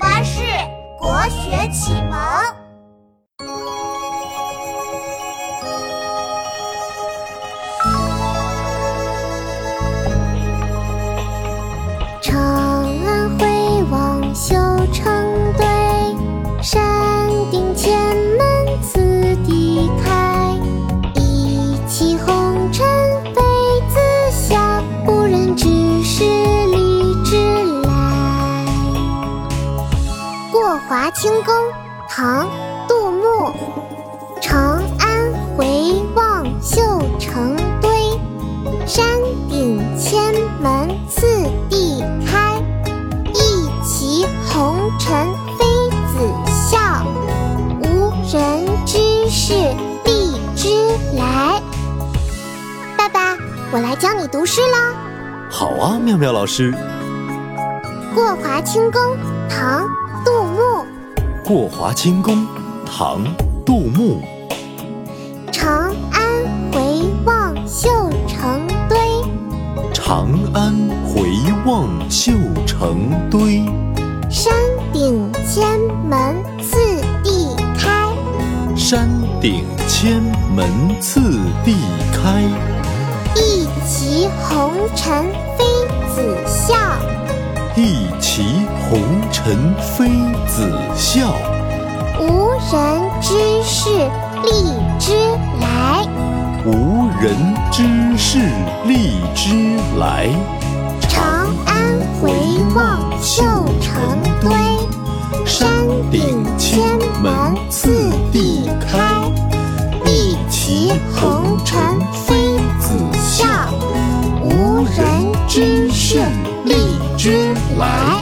巴士国学启蒙。过华清宫》唐·杜牧。长安回望绣成堆，山顶千门次第开。一骑红尘妃子笑，无人知是荔枝来。爸爸，我来教你读诗啦。好啊，妙妙老师。《过华清宫》唐·过华清宫》唐·杜牧。长安回望绣成堆，长安回望绣成堆，山顶千门次第开。山顶千门次第开。一骑红尘妃子笑，一骑红尘妃子笑，无人知是荔枝来。无人知是荔枝来。长安回望绣成堆，山顶千门次第开。一骑红尘妃子笑，无人知是荔枝来。